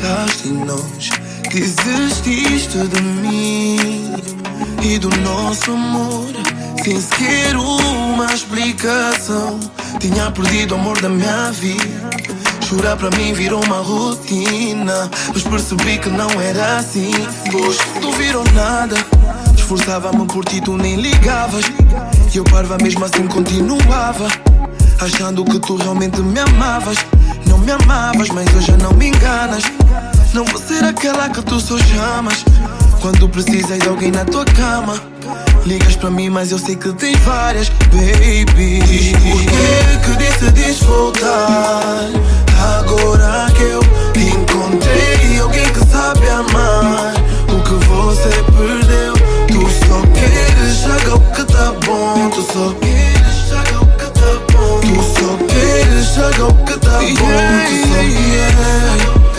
pensaste em nós, desististe de mim e do nosso amor, sem sequer uma explicação. Tinha perdido o amor da minha vida. Chorar para mim virou uma rotina, mas percebi que não era assim. Pois tu virou nada, esforçava-me por ti, tu nem ligavas. E eu parva mesmo assim continuava. Achando que tu realmente me amavas Não me amavas, mas hoje não me enganas Não vou ser aquela que tu só chamas. Quando precisas de alguém na tua cama Ligas para mim, mas eu sei que tens várias, baby. Diz porquê que decidiste voltar Agora que eu encontrei alguém que sabe amar. O que você perdeu Tu só queres chegar o que tá bom. Tu só queres chegar o que tá bom. Tu só queres chegar o que tá bom. Tu só queres o que tá bom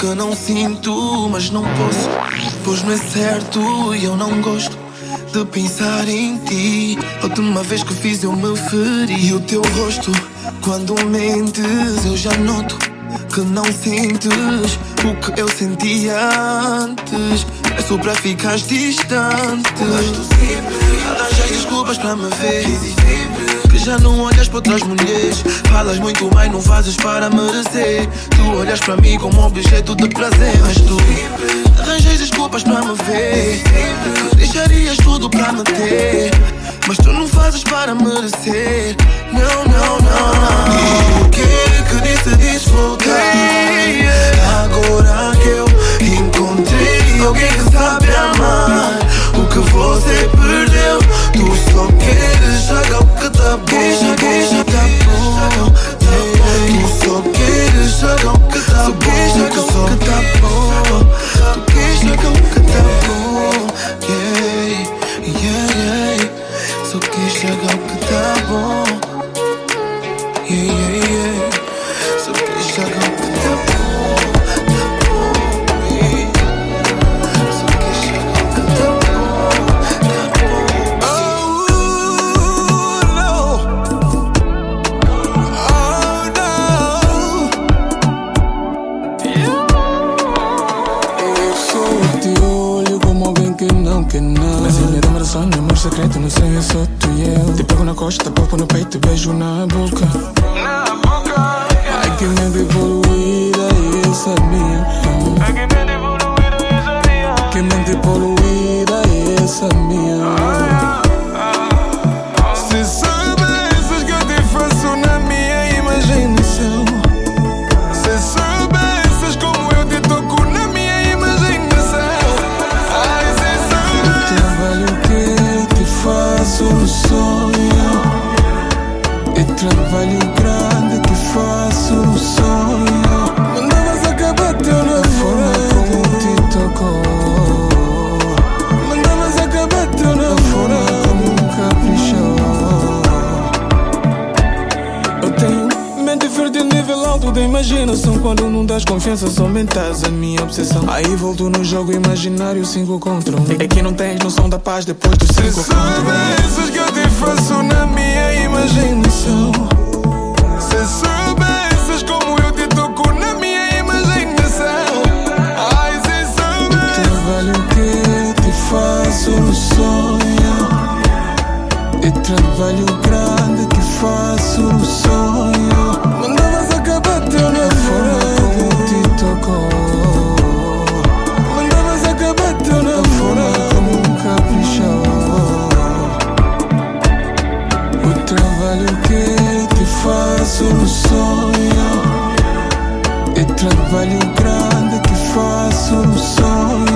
que não sinto Mas não posso Pois não é certo e eu não gosto de pensar em ti. A última vez que fiz eu me feri. E o teu rosto, quando mentes, eu já noto que não sentes o que eu sentia antes. É só para ficar distante. Arranjas desculpas para me ver. Já não olhas para outras mulheres. Falas muito, mas não fazes para merecer. Tu olhas para mim como objeto de prazer. Mas tu arranjas desculpas para me ver. Deixarias tudo para me ter. Mas tu não fazes para merecer. Não, não, não, não. Por que que decidiste voltar? Agora que eu encontrei alguém que sabe amar. O que você perdeu, tu só queres jogar o que tá bom. Queixa, queixa, tá bom. Tu só queres jogar o que tá bom. Tu só que tá bom. Tu queres jogar o que tá bom. Costa, papo no peito, beijo na boca. Na boca! Ai que mente poluída, essa é minha. Ai que mente poluída, essa é minha. Que mente poluída, essa é minha. Da imaginação Quando não das confiança, só aumentas a minha obsessão. Aí volto no jogo imaginário 5 contra 1 É que não tens noção da paz depois dos 5 contra 1 Se soubesses que eu te faço na minha imaginação? Se soubesses como eu te toco na minha imaginação? Ai, se soubesses O trabalho que te faço no sonho É trabalho grande que faço no sonho solo sonho. É trabalho grande que faço no sonho.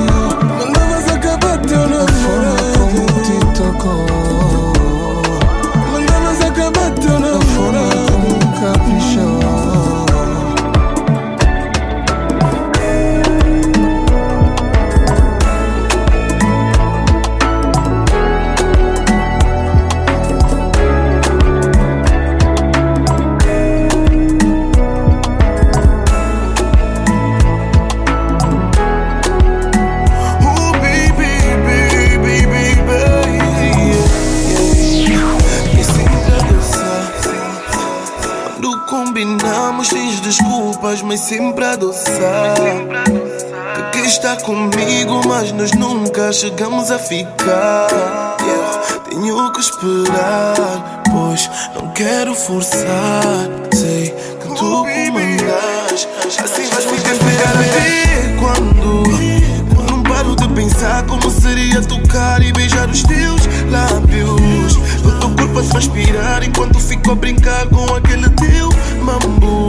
sempre a adoçar. Que quer estar comigo, mas nós nunca chegamos a ficar. Eu tenho que esperar, pois não quero forçar. Sei que tu comandas, assim vais me temperar até quando. Não paro de pensar como seria tocar e beijar os teus lábios. O teu corpo a transpirar enquanto fico a brincar com aquele teu mambo.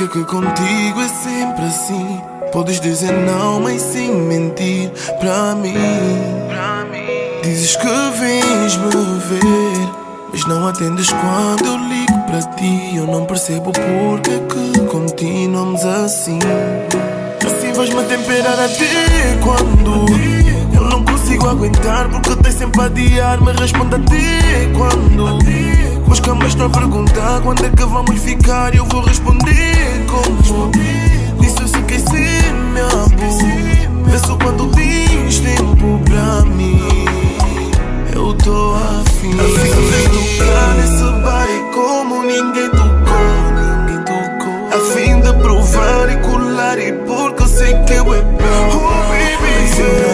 Porque que contigo é sempre assim. Podes dizer não, mas sem mentir para mim. Dizes que vens me ver, mas não atendes quando eu ligo para ti. Eu não percebo porque que continuamos assim. Assim vais-me temperar até quando? Eu não consigo aguentar porque tens sempre a adiar. Me responde até quando? Mas não estão perguntar quando é que vamos ficar. Eu vou responder como disse, eu sei que sim, meu amor. Vê quando tens tempo pra mim. Eu tô afim. Afim de tocar nesse bar e como ninguém tocou. Afim de provar e colar e porque eu sei que eu é bom. Oh, baby, yeah.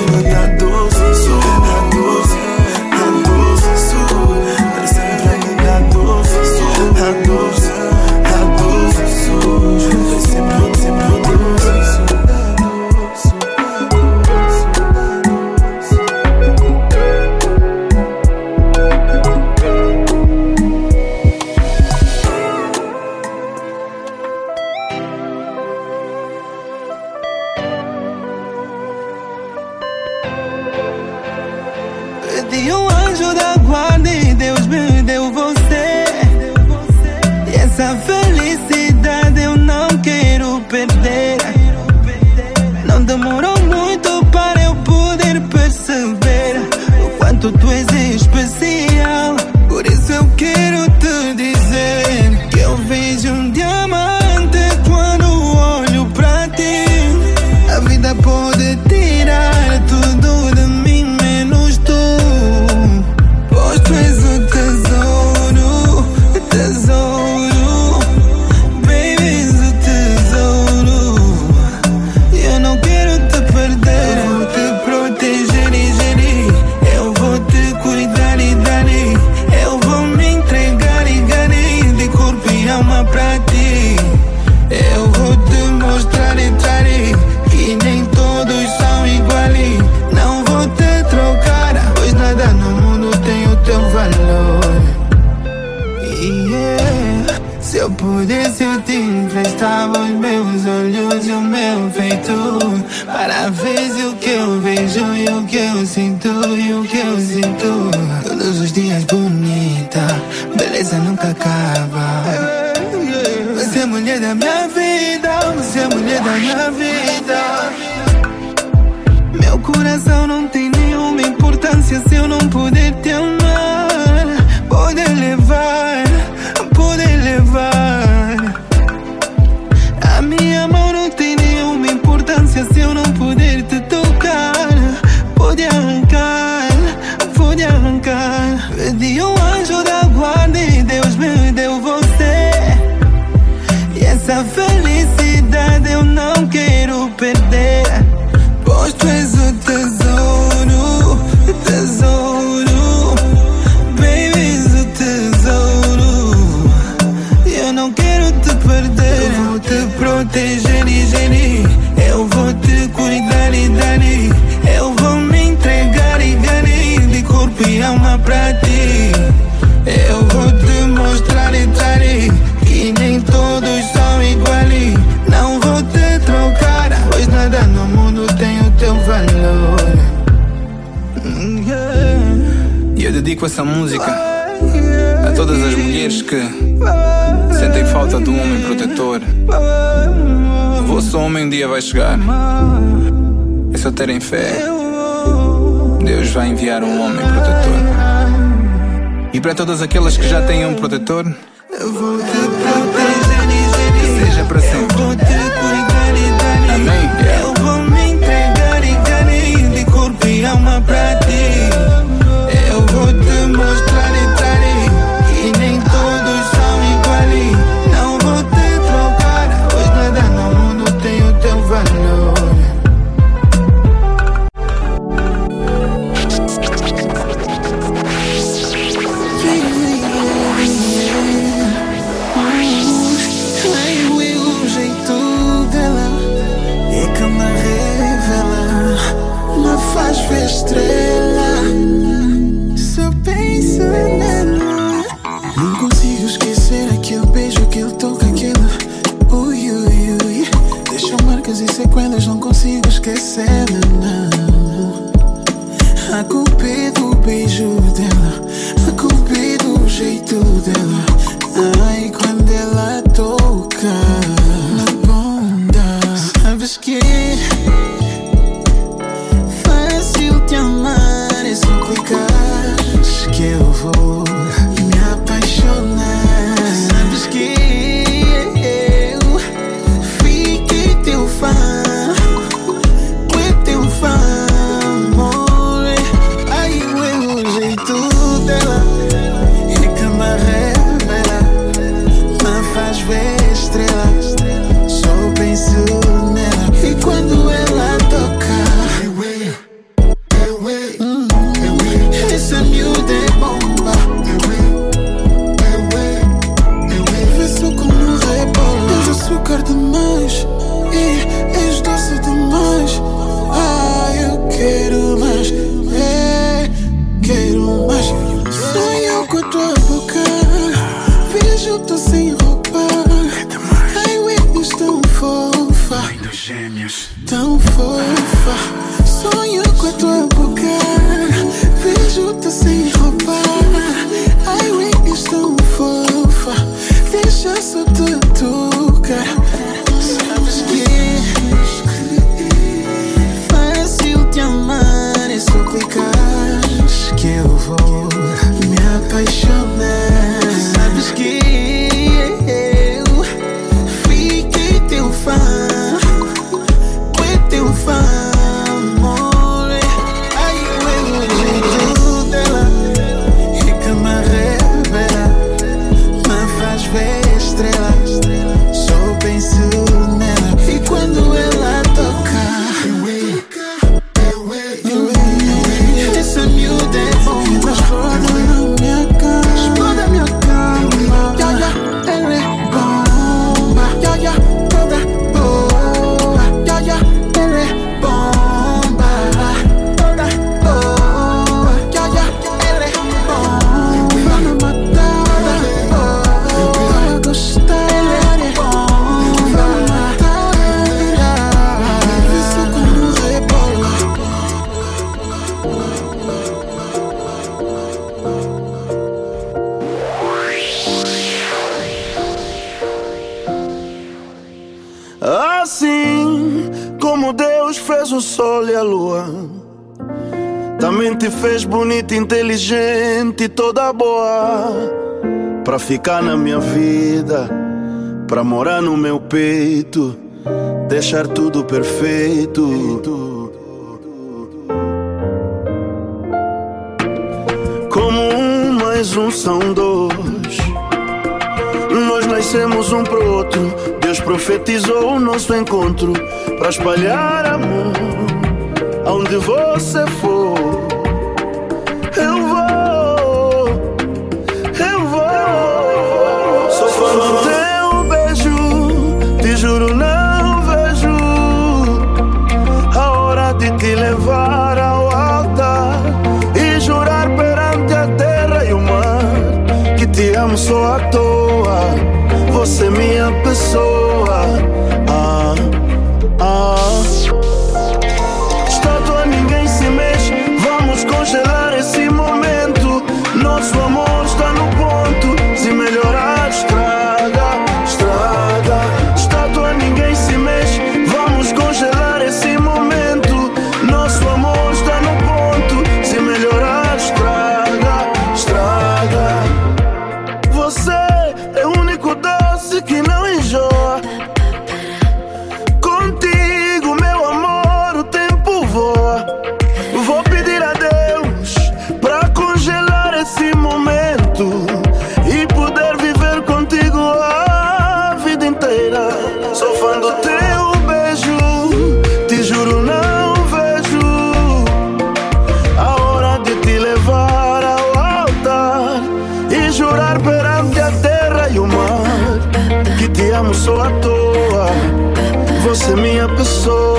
com essa música a todas as mulheres que sentem falta de um homem protetor. O vosso homem um dia vai chegar. É só terem fé. Deus vai enviar um homem protetor. E para todas aquelas que já têm um protetor, fofa. Sonho com a tua boca. Vejo-te sem roupa. Ai, estou fofa. Deixa só te tocar. inteligente e toda boa Pra ficar na minha vida Pra morar no meu peito Deixar tudo perfeito. Como um mais um são dois. Nós nascemos um pro outro. Deus profetizou o nosso encontro Pra espalhar amor Aonde você for. Sou fã do teu beijo, te juro não vejo a hora de te levar ao altar e jurar perante a terra e o mar que te amo só à toa, você é minha pessoa.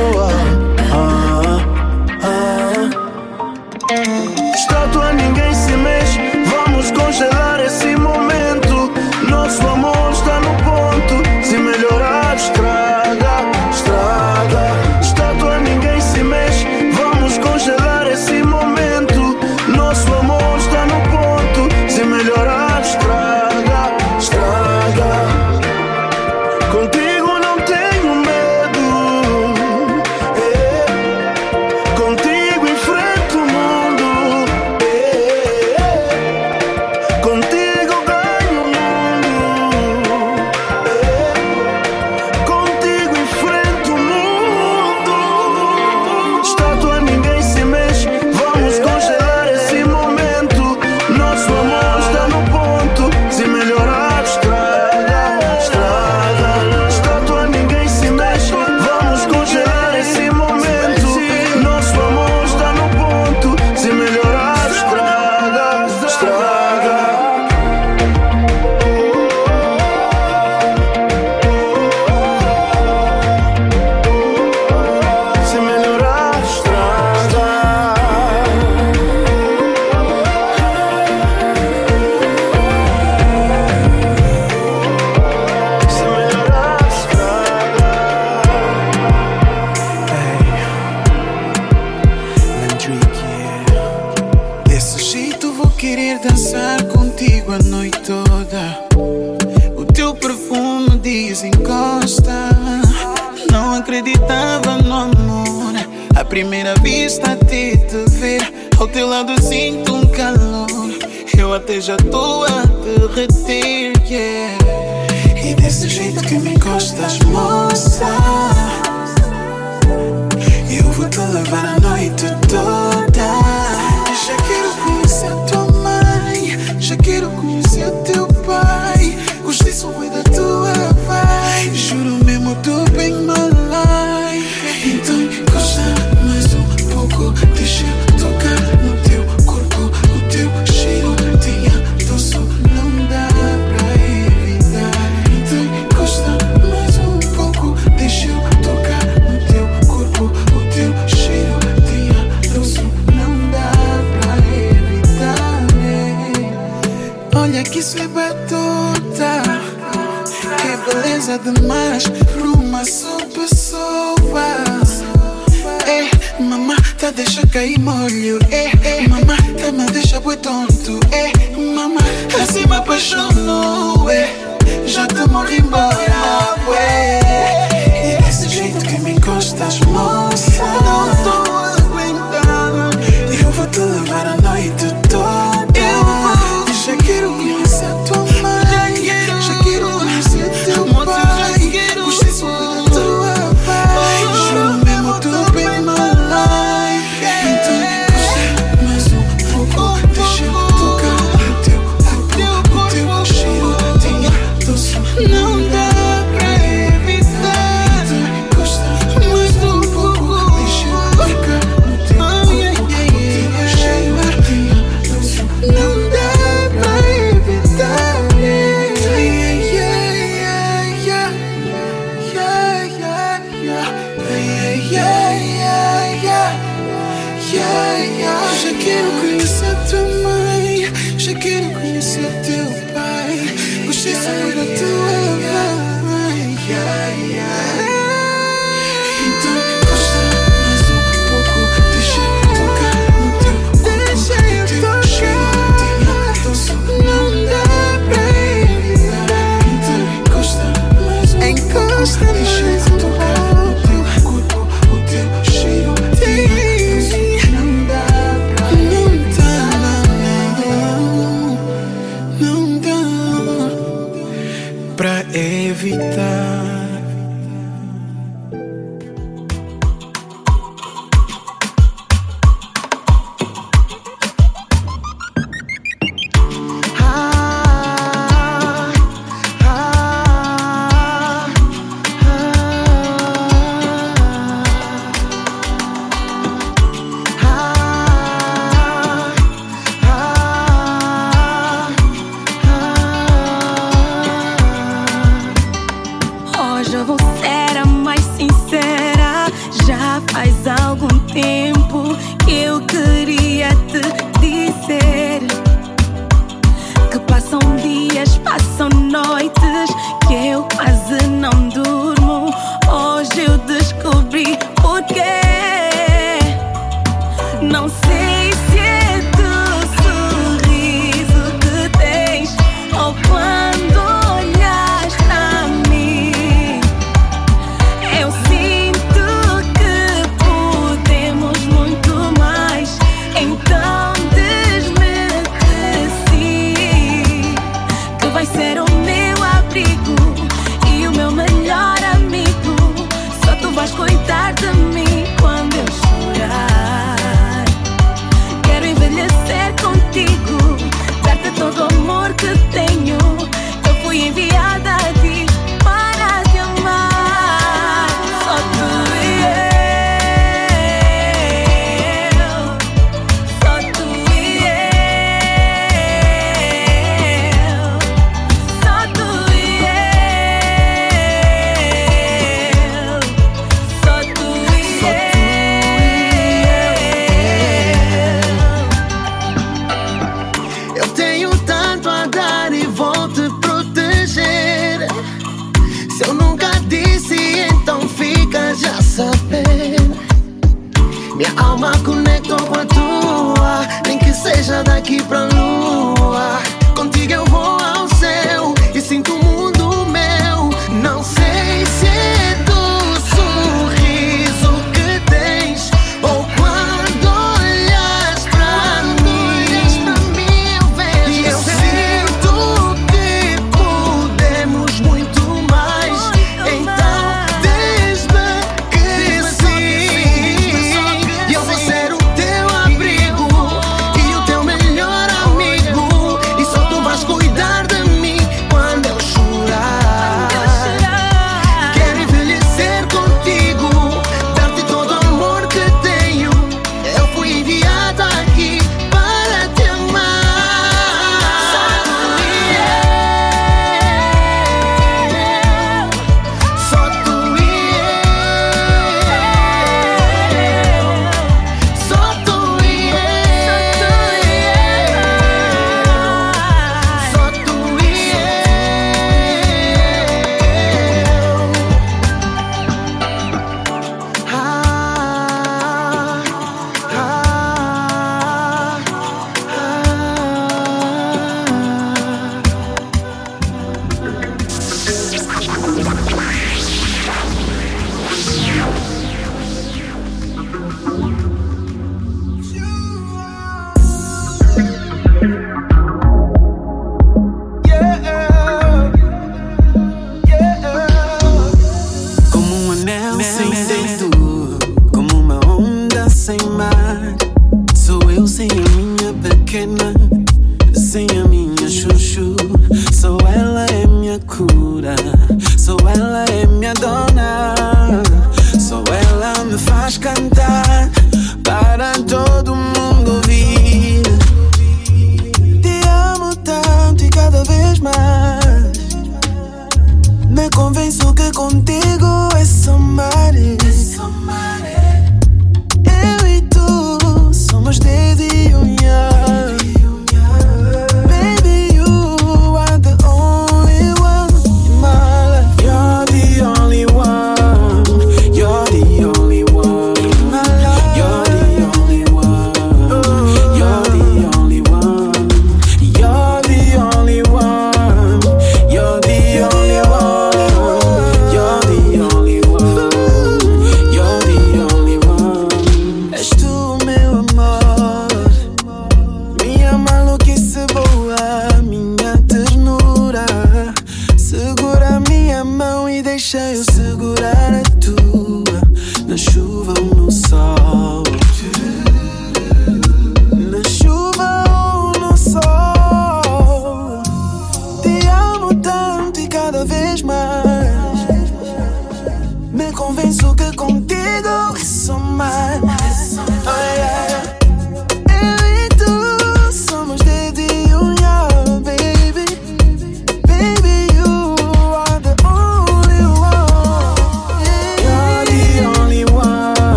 Show no way, je te m'en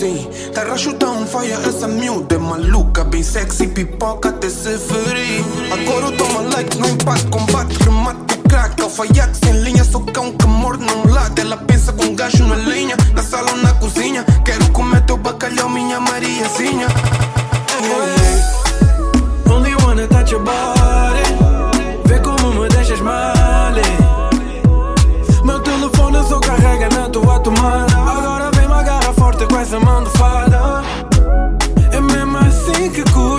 sim. Tarracho tá um faia, essa miúda é maluca, bem sexy, pipoca até se ferir. Agora toma like no empate, combate, remate, crack, alfaiate sem linha, sou cão que morde num lado. Ela pensa com gajo na linha, na sala ou na cozinha. Quero comer teu bacalhau, minha Mariazinha. Only wanna touch your body. A mão manda farda. É mesmo assim que cura.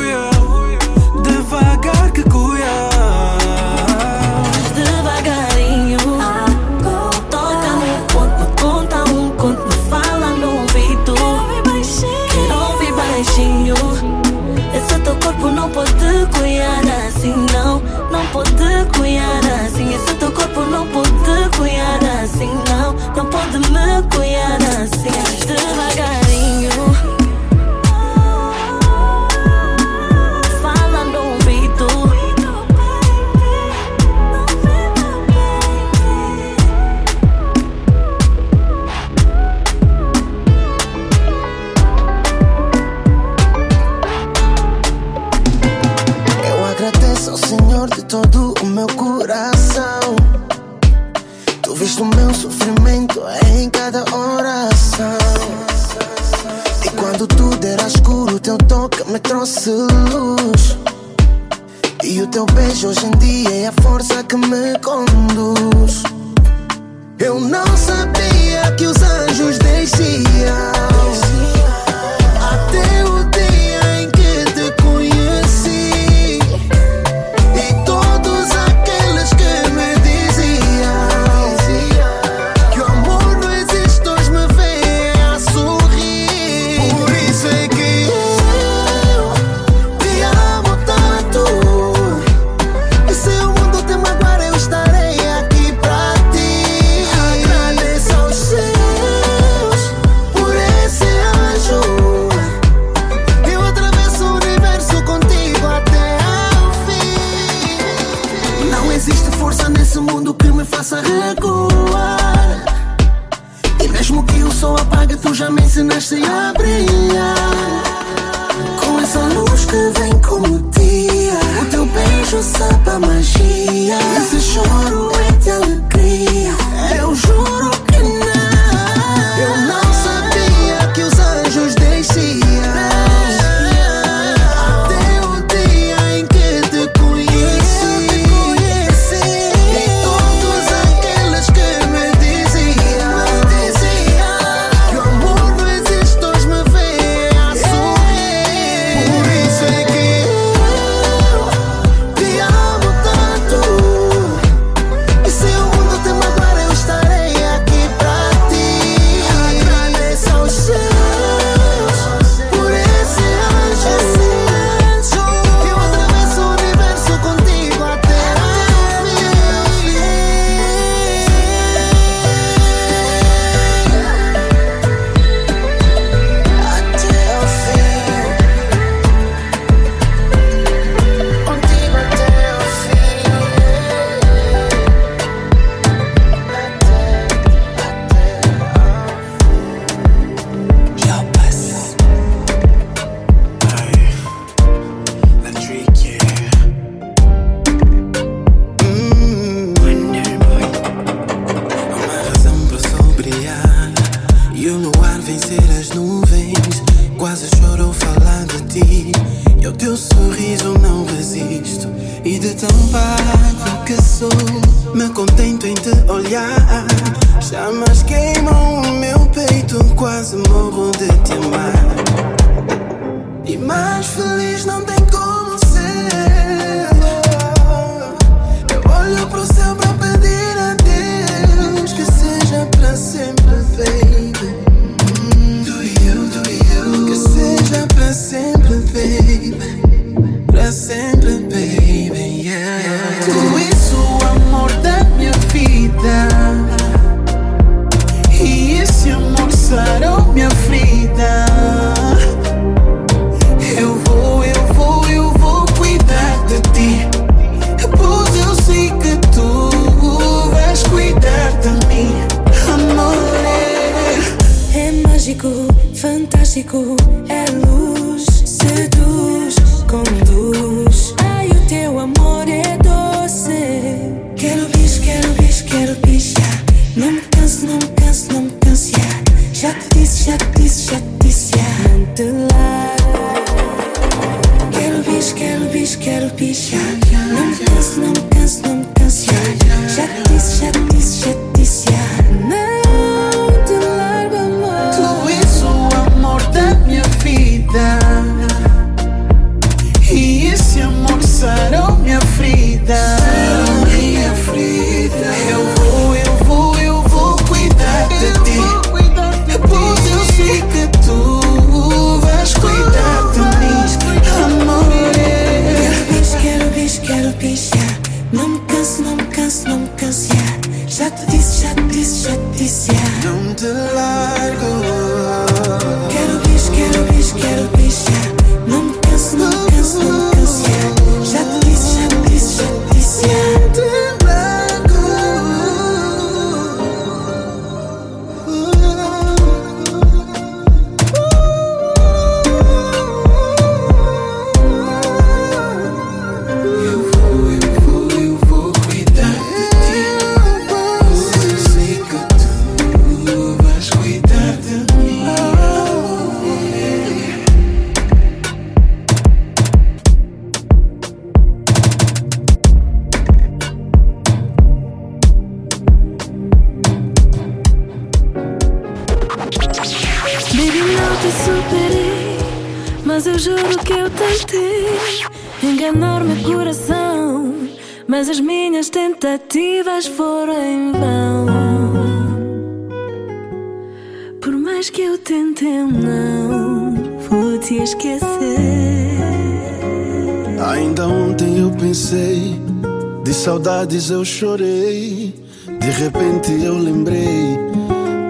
tardes eu chorei, de repente eu lembrei.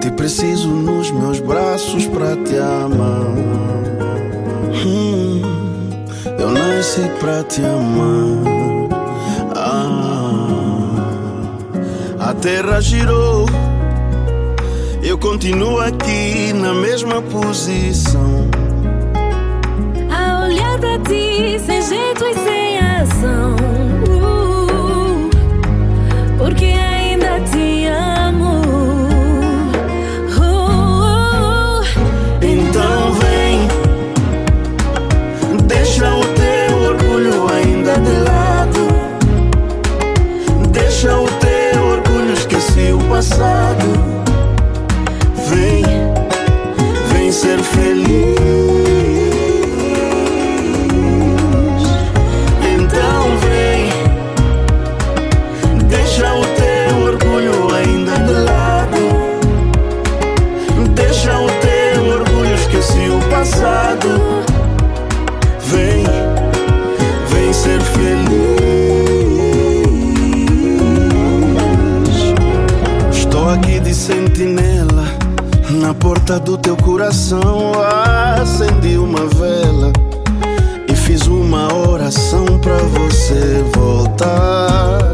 Te preciso nos meus braços para te amar. Hum, eu nasci para te amar. Ah, a terra girou. Eu continuo aqui na mesma posição. porta do teu coração acendi uma vela e fiz uma oração para você voltar.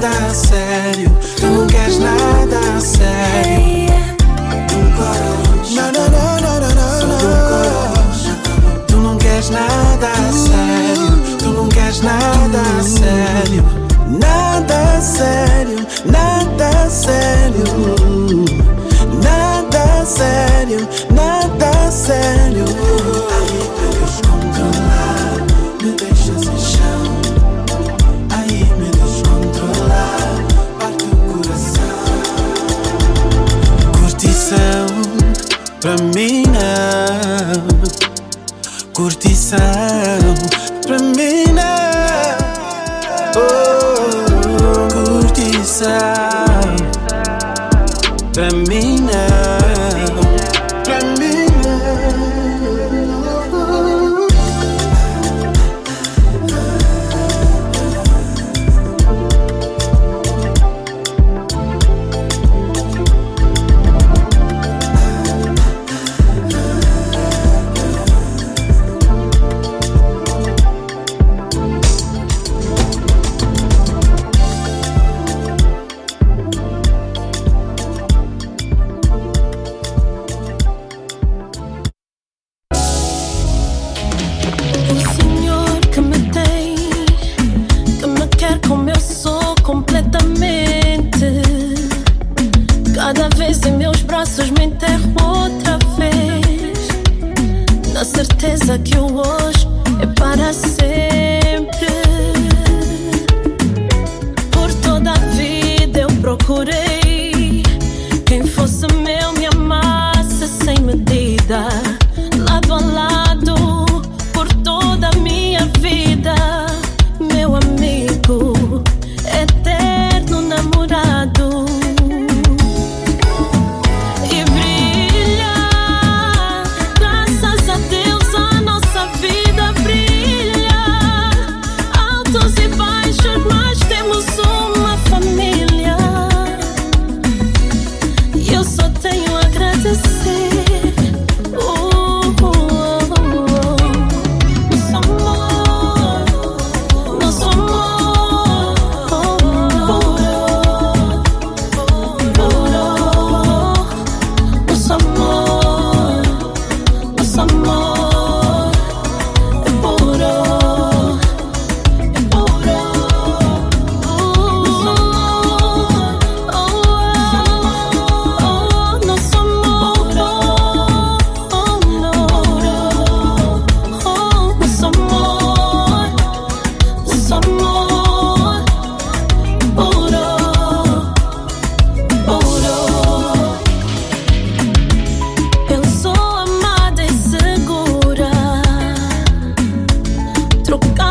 Nada sério. tropical.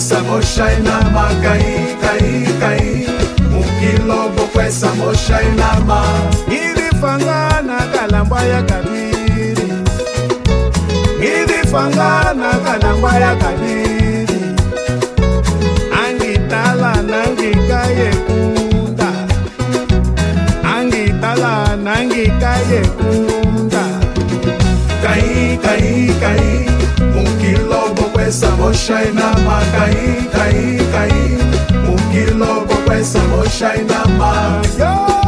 bokwesa moshai na makaikaikai mokilo bokwesa moshai na ma. Ngidifanga na kalambwa ya kabiri. Ngidifanga na kalambwa ya kabiri. Angitala nangikayekunda angitala nangikayekunda kai kai kai. kokwesa boshai na makai kai kai. Mukilo kokwesa boshai na ma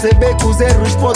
perceber que os erros podem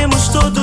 estaremos todos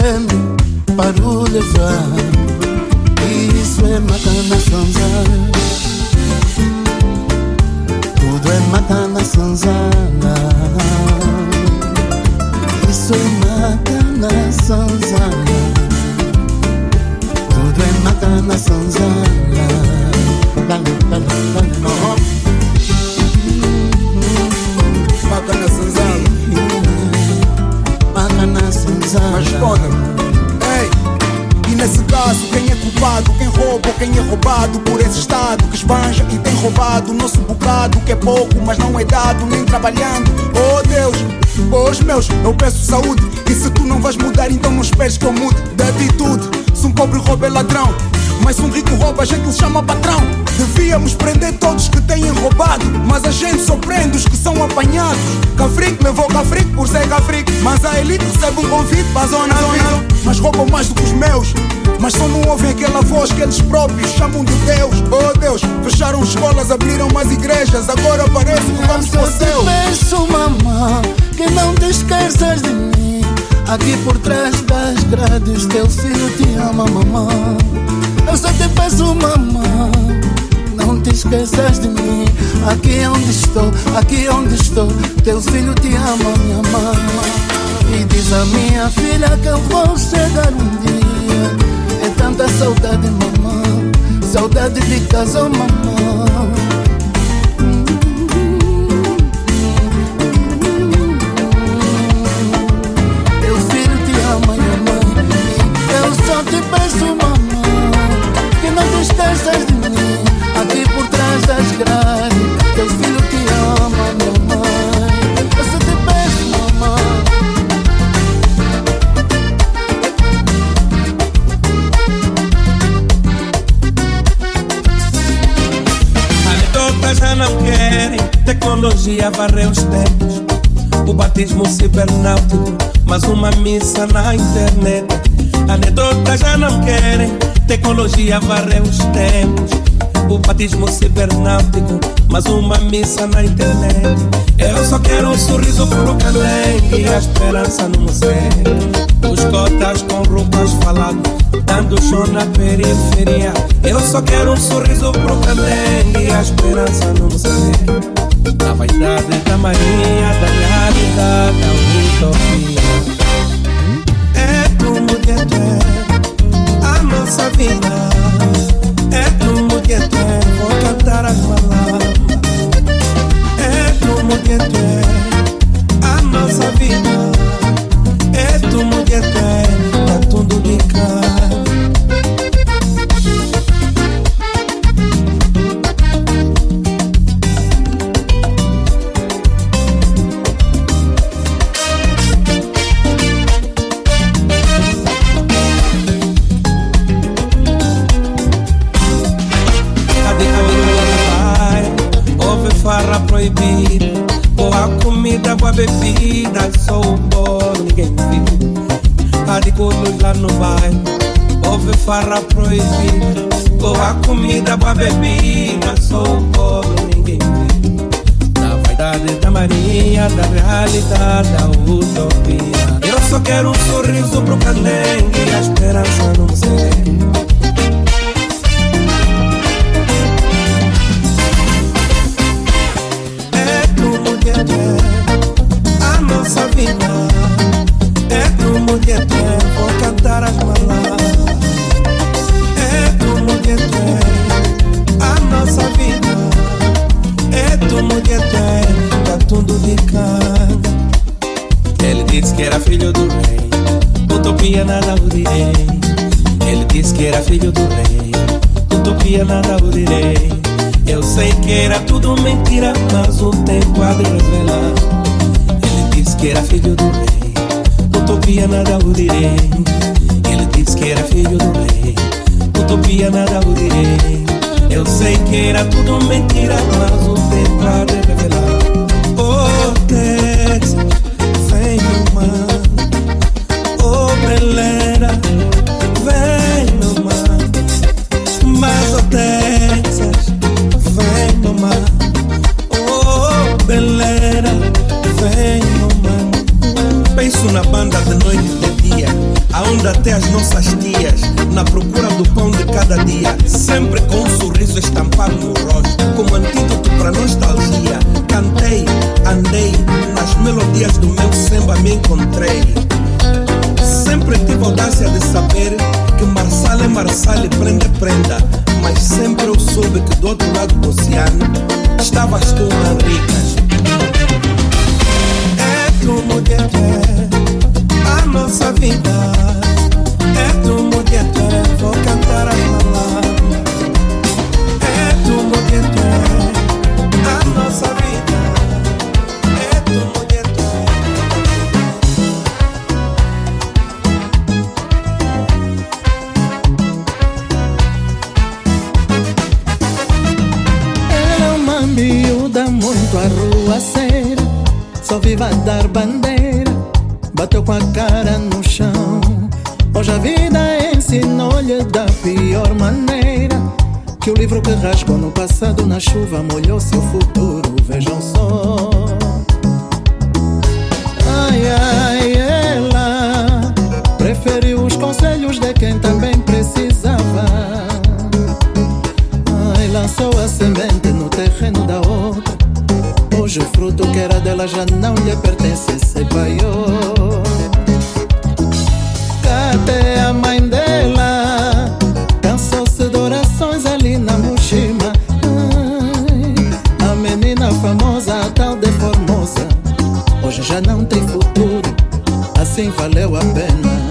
iswemi paruleva iswe matana sanza tudo é matana sanzana iswe matana sanzana tudo é matana sanzana dale Sanzana Responda-me Ei e nesse caso, quem é culpado? Quem rouba ou quem é roubado por esse Estado que esbanja e tem roubado o nosso bocado, que é pouco, mas não é dado nem trabalhando. Oh Deus, pois meus, eu peço saúde. E se tu não vais mudar, então não esperes que eu mude de atitude. Se um pobre rouba é ladrão, mas se um rico rouba, a gente lhe chama patrão. Devíamos prender todos que têm roubado, mas a gente só prende os que são apanhados. Cafrique levou Cafrique por ser Cafrique, mas a elite recebe um convite para a zona, zona. Mas roubam mais do que os meus. Mas só não ouvem aquela voz que eles próprios chamam de Deus. Oh Deus, fecharam escolas, abriram mais igrejas. Agora parece que vamos para o céu. peço, mamã, que não esqueças de mim. Aqui por trás das grades, teu filho te ama, mamã. Eu só te peço, mamã, não te esqueças de mim. Aqui onde estou, aqui onde estou, teu filho te ama, minha mãe. E diz a minha filha que eu vou chegar um dia. É tanta saudade, mamã, saudade de casa, mamã. Esqueças de mim. Aqui por trás das grades, teu filho te ama, minha mãe. Eu só te peço, mamãe. Anedotas já não querem, tecnologia varreu os tempos. O batismo cibernáutico, mais uma missa na internet. Anedotas já não querem, tecnologia varreu os tempos. O batismo cibernáutico, mais uma missa na internet. Eu só quero um sorriso pro calengue e a esperança no museu. Os cotas com roupas falando, dando show na periferia. Eu só quero um sorriso pro calengue e a esperança no museu. A vaidade da marinha, da realidade, da utopia. É como que é nossa vida. É como que é, vou cantar as palavras. É como que é a nossa vida. É como que é, farra proibida Boa comida, boa bebida Só o bolo, ninguém viu Da vaidade da marinha Da realidade, da utopia. Eu só quero um sorriso pro calengue E a esperança no museu cujo fruto que era dela já não lhe pertence, se baiou. Cadê a mãe dela cansou-se de orações ali na Mushima. A menina famosa, a tal de Formosa, hoje já não tem futuro, assim valeu a pena.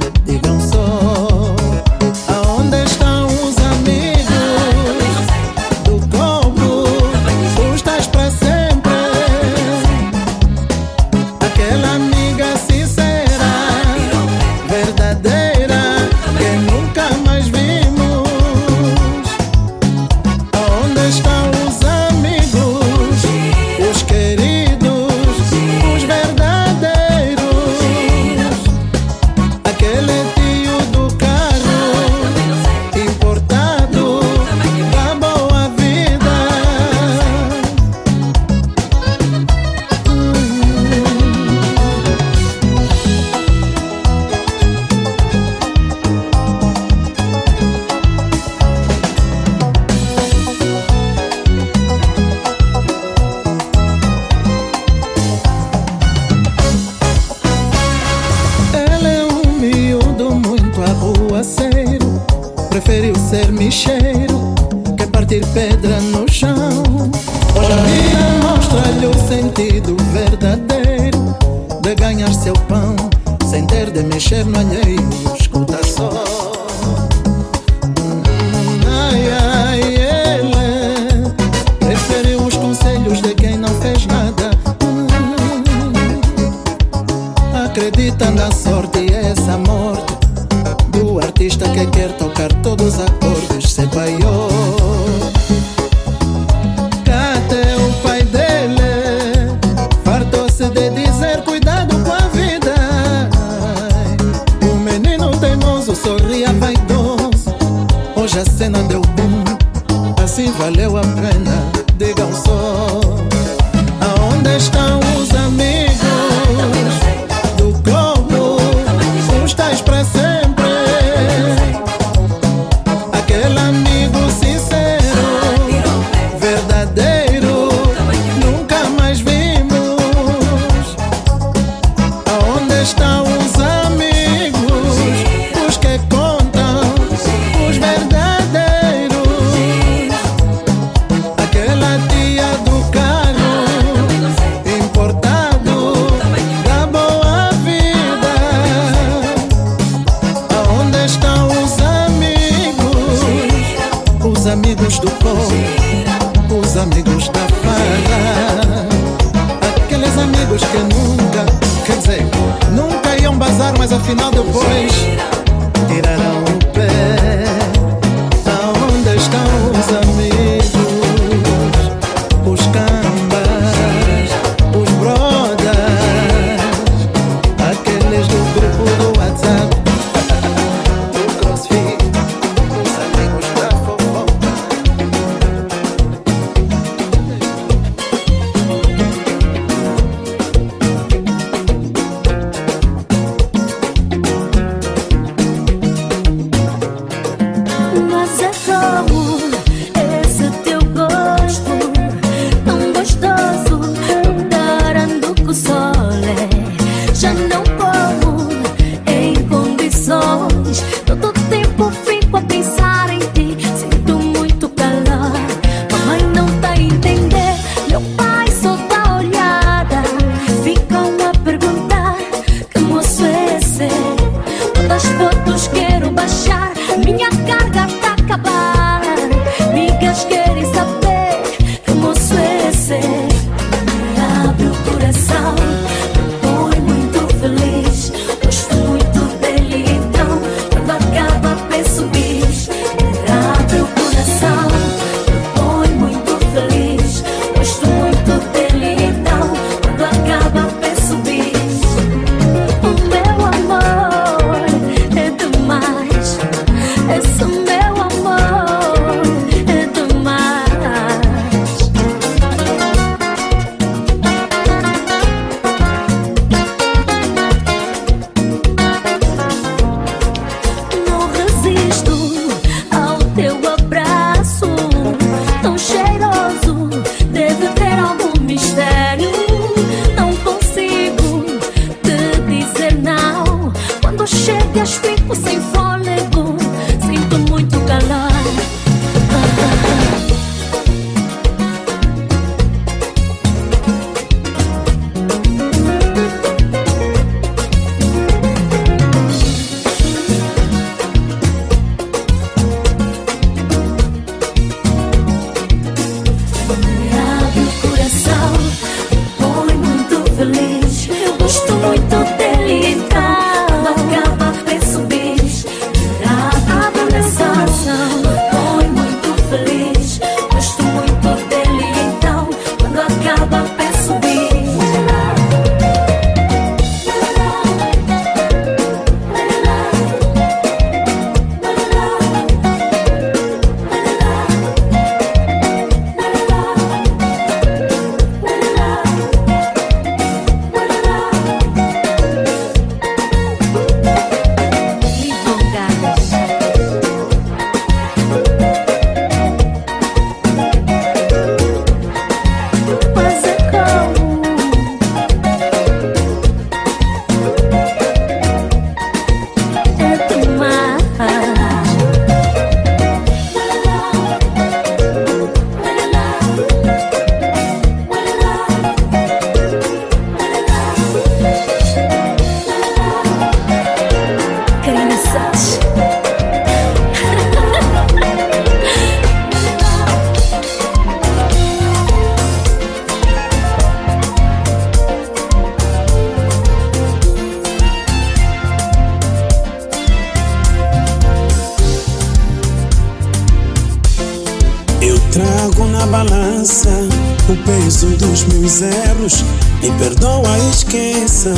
Me perdoa, esqueça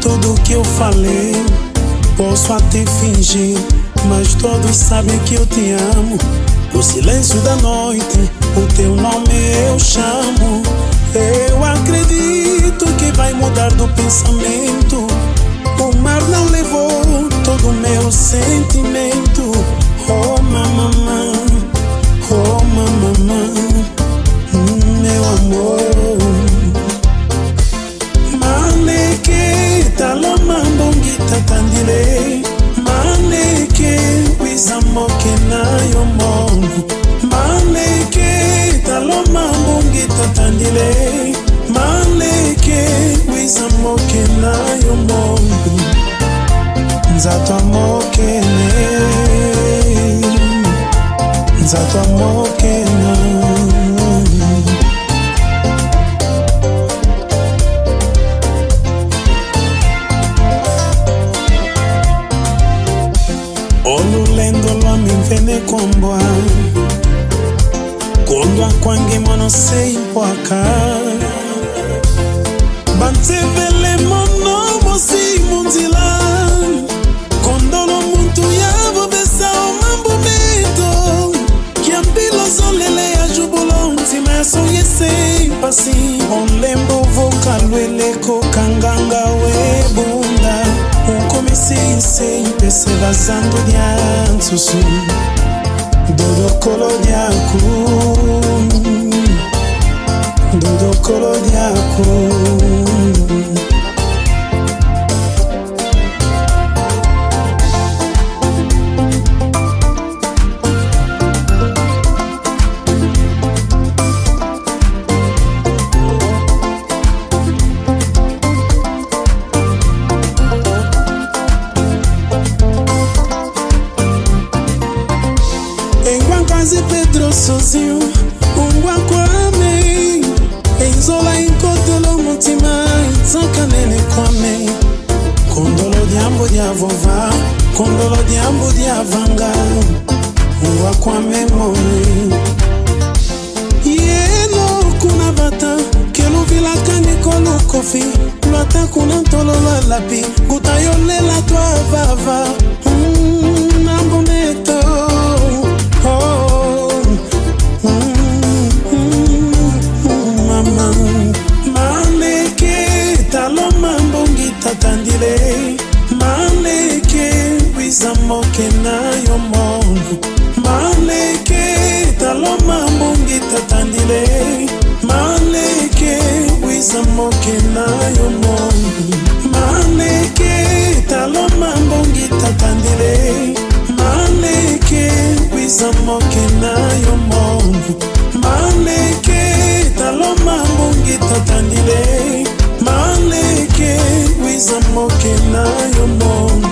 tudo que eu falei. Posso até fingir, mas todos sabem que eu te amo. No silêncio da noite, o teu nome eu chamo. Eu acredito que vai mudar do pensamento. O mar não levou todo o meu sentimento. Oh, mamãe. ebele maleke wisa moke na yo mona maleke taloma mbongi totandile maleke wisa moke na yo mona nzato mokele nzato moke tolola lapi nguta yo lela twa vava. Mm, na mbometo oh, mm, mm, mama. Maleke taloma mbongi tatandile. Maleke wiza moke na yo mongo maleke taloma mbongi tatandile. Wizamoke na yo mono maneke taloma mbongi tatandile maneke wizamoke na yo mono maneke taloma mbongi tatandile maneke wizamoke na yo mono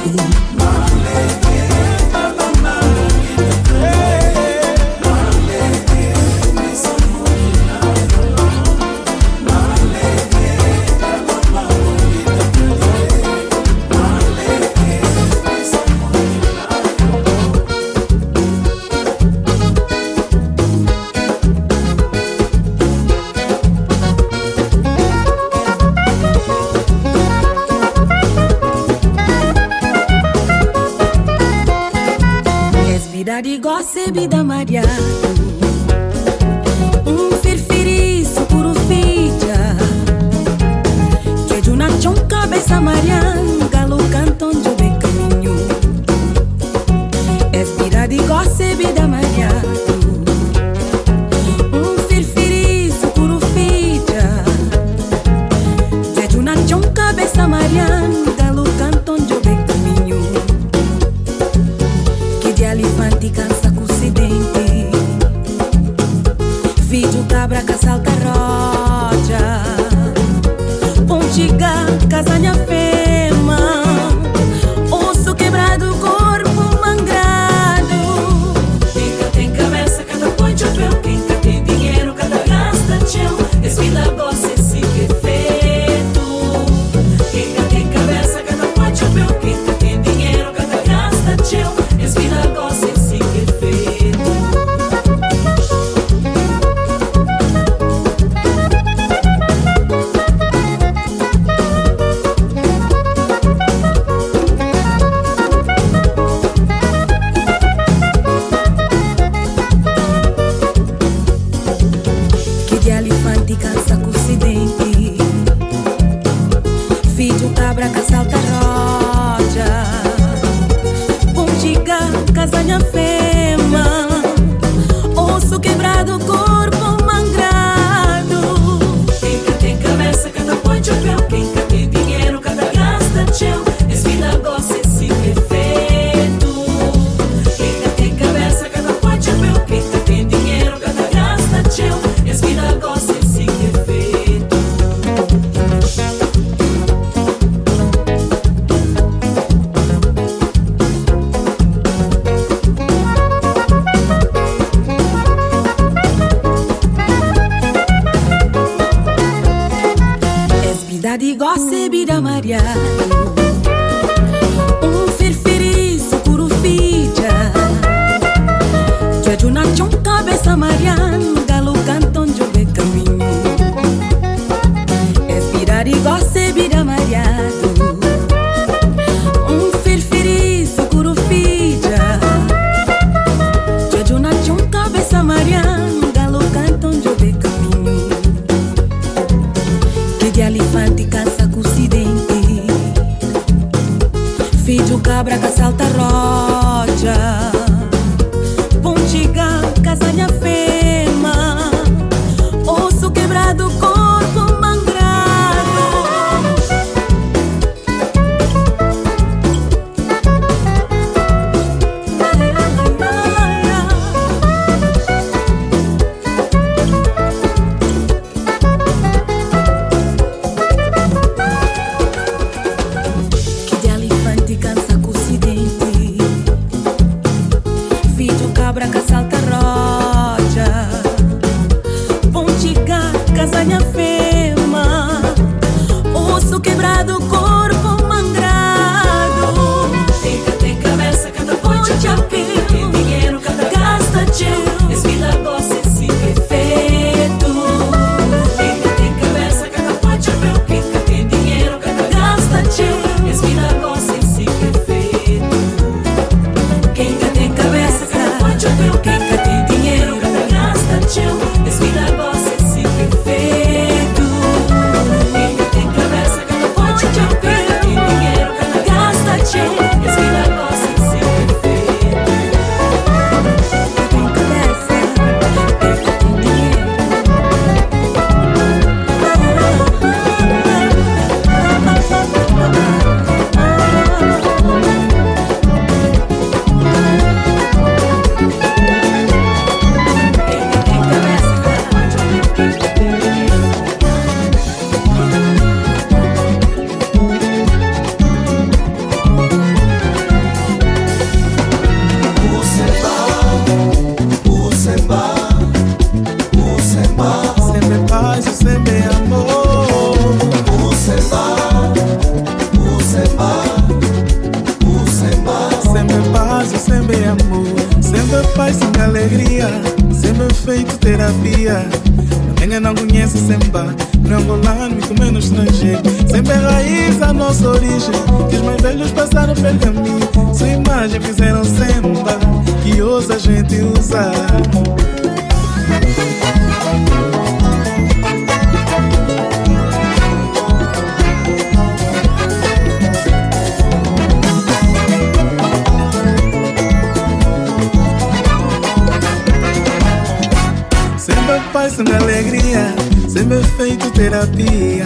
Sempre sempre alegria, sempre feito terapia.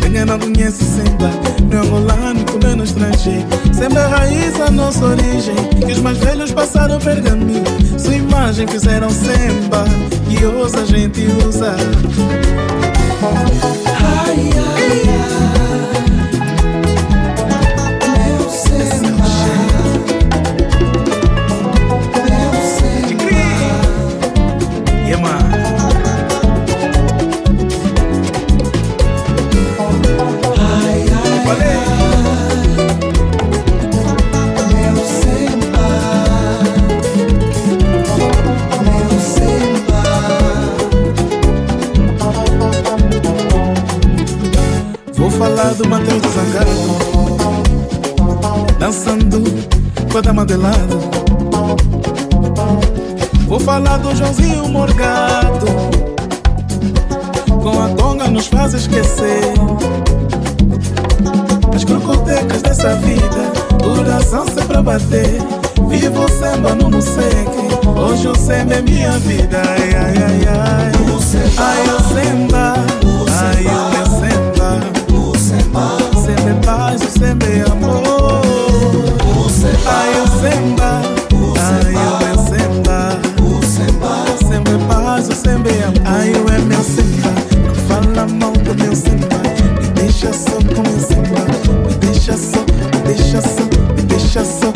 Quem não conhece sempre, no angolano como no estrangeiro. Sempre raiz a nossa origem, que os mais velhos passaram pergaminho. Sua imagem fizeram samba, e hoje a gente usa. Ai, ai, Meu Do Mateus do Zangado Dançando com a dama de lado. Vou falar do Joãozinho Morgado Com a conga nos faz esquecer. As crocodecas dessa vida Coração sempre a bater. Vivo samba no museque Hoje o samba é minha vida. Ai, ai, ai, ai. Ai, o samba. Ai, o samba paz, o samba é amor Ai, o samba Ai, samba Sempre paz, é amor Ai, o é meu samba Não fala mal do meu samba Me deixa só com meu samba Me deixa só, me deixa só Me deixa só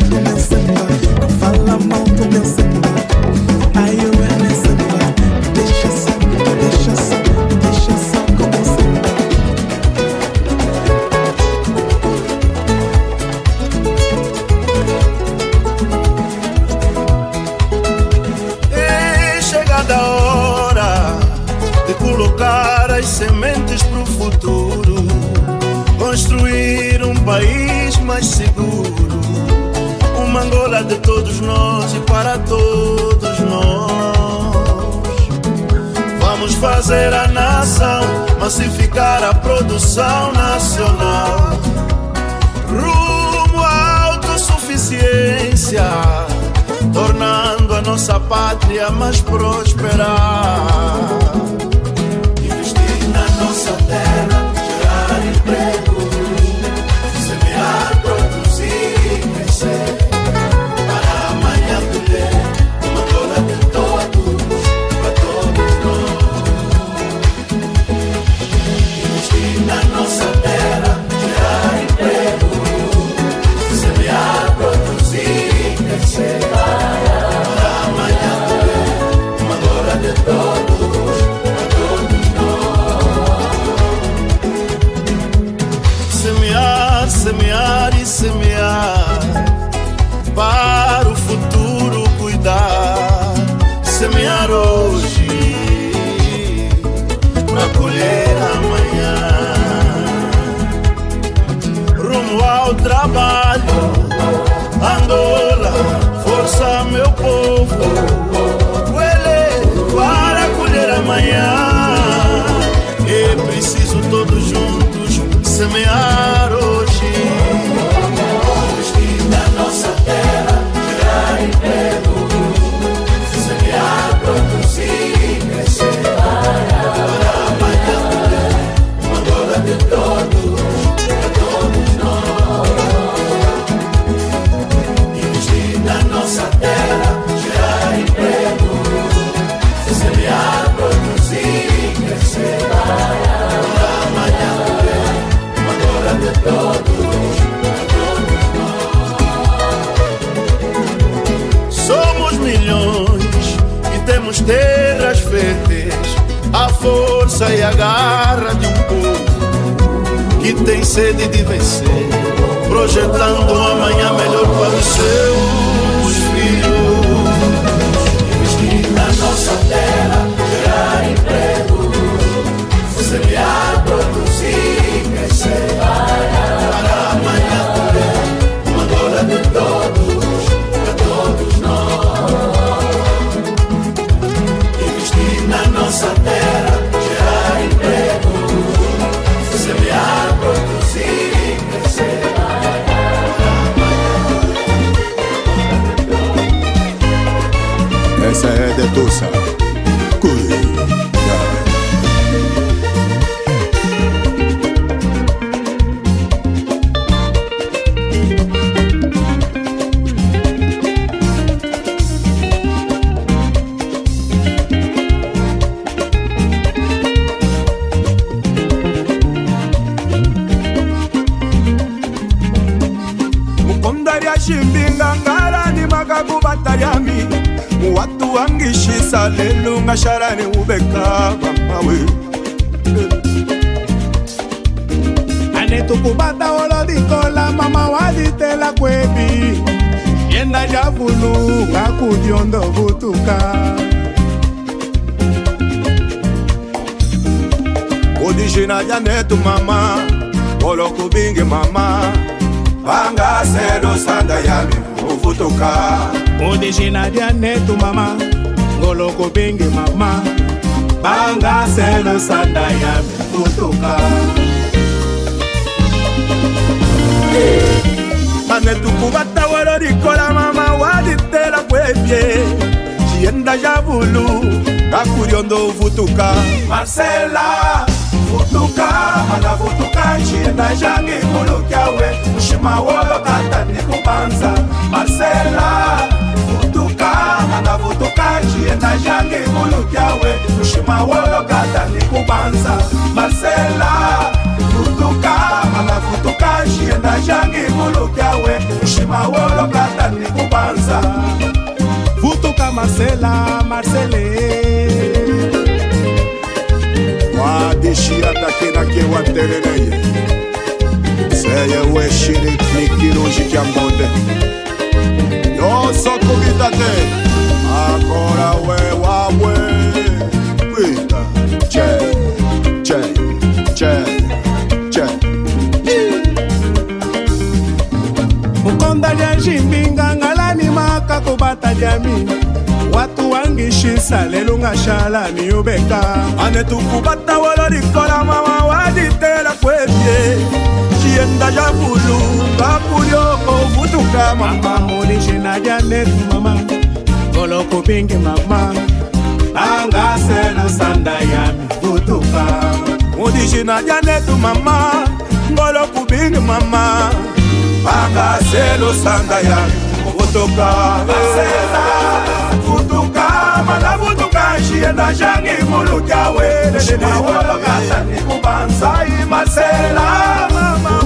massificar a produção nacional, rumo à autossuficiência tornando a nossa pátria mais próspera. mituku batawolo likola mama waditela kwebye ciyenda ja vulu kakuriondo vutuka. Marcela vutuka mana vutuka ciyenda jangi kulukyawe mushima wolokatani kubanza marcela vutuka mana vutuka ciyenda jangi kulukyawe mushima wolokatani kubanza marcela vutuka mana vutuka chienda changi ngulu kyawe kushima wolokata ni kupanza vutuka marcela marcele wadishiatake nake waterereye seye weshiri nikirunji kya mbonde yosokuvita te akora we wabwe yami. Watu wangishisa lelo nga shalani obeka anetukubata wolo likola mama waditela kwebye cienda ja bulu bapulio kovutuka mama. Molishina ja netu mama. Ngolo kopingi mama. Anga selo sanda ya mivutuka molishina ja netu mama. Ngolo kubingi mama. Anga selo sanda ya mivutuka kutoka eh, kutuka mana kutuka nshienda zhangi mulutya welelelewolokasani kubanzai masela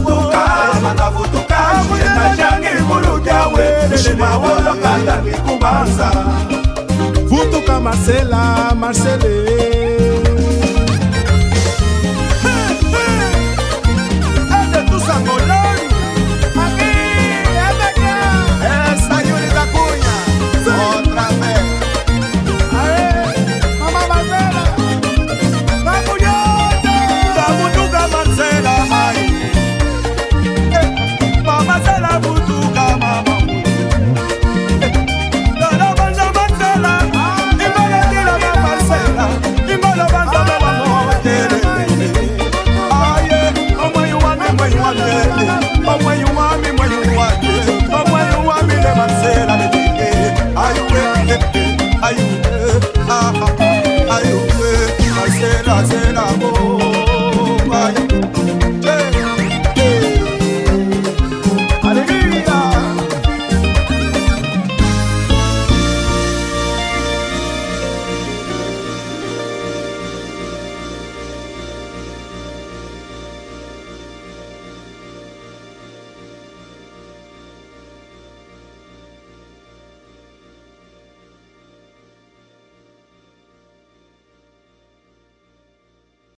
kutuka mana kutuka nshienda zhangi mulutya welelelewolokasani kubanza kutuka masela marsele la, c'est la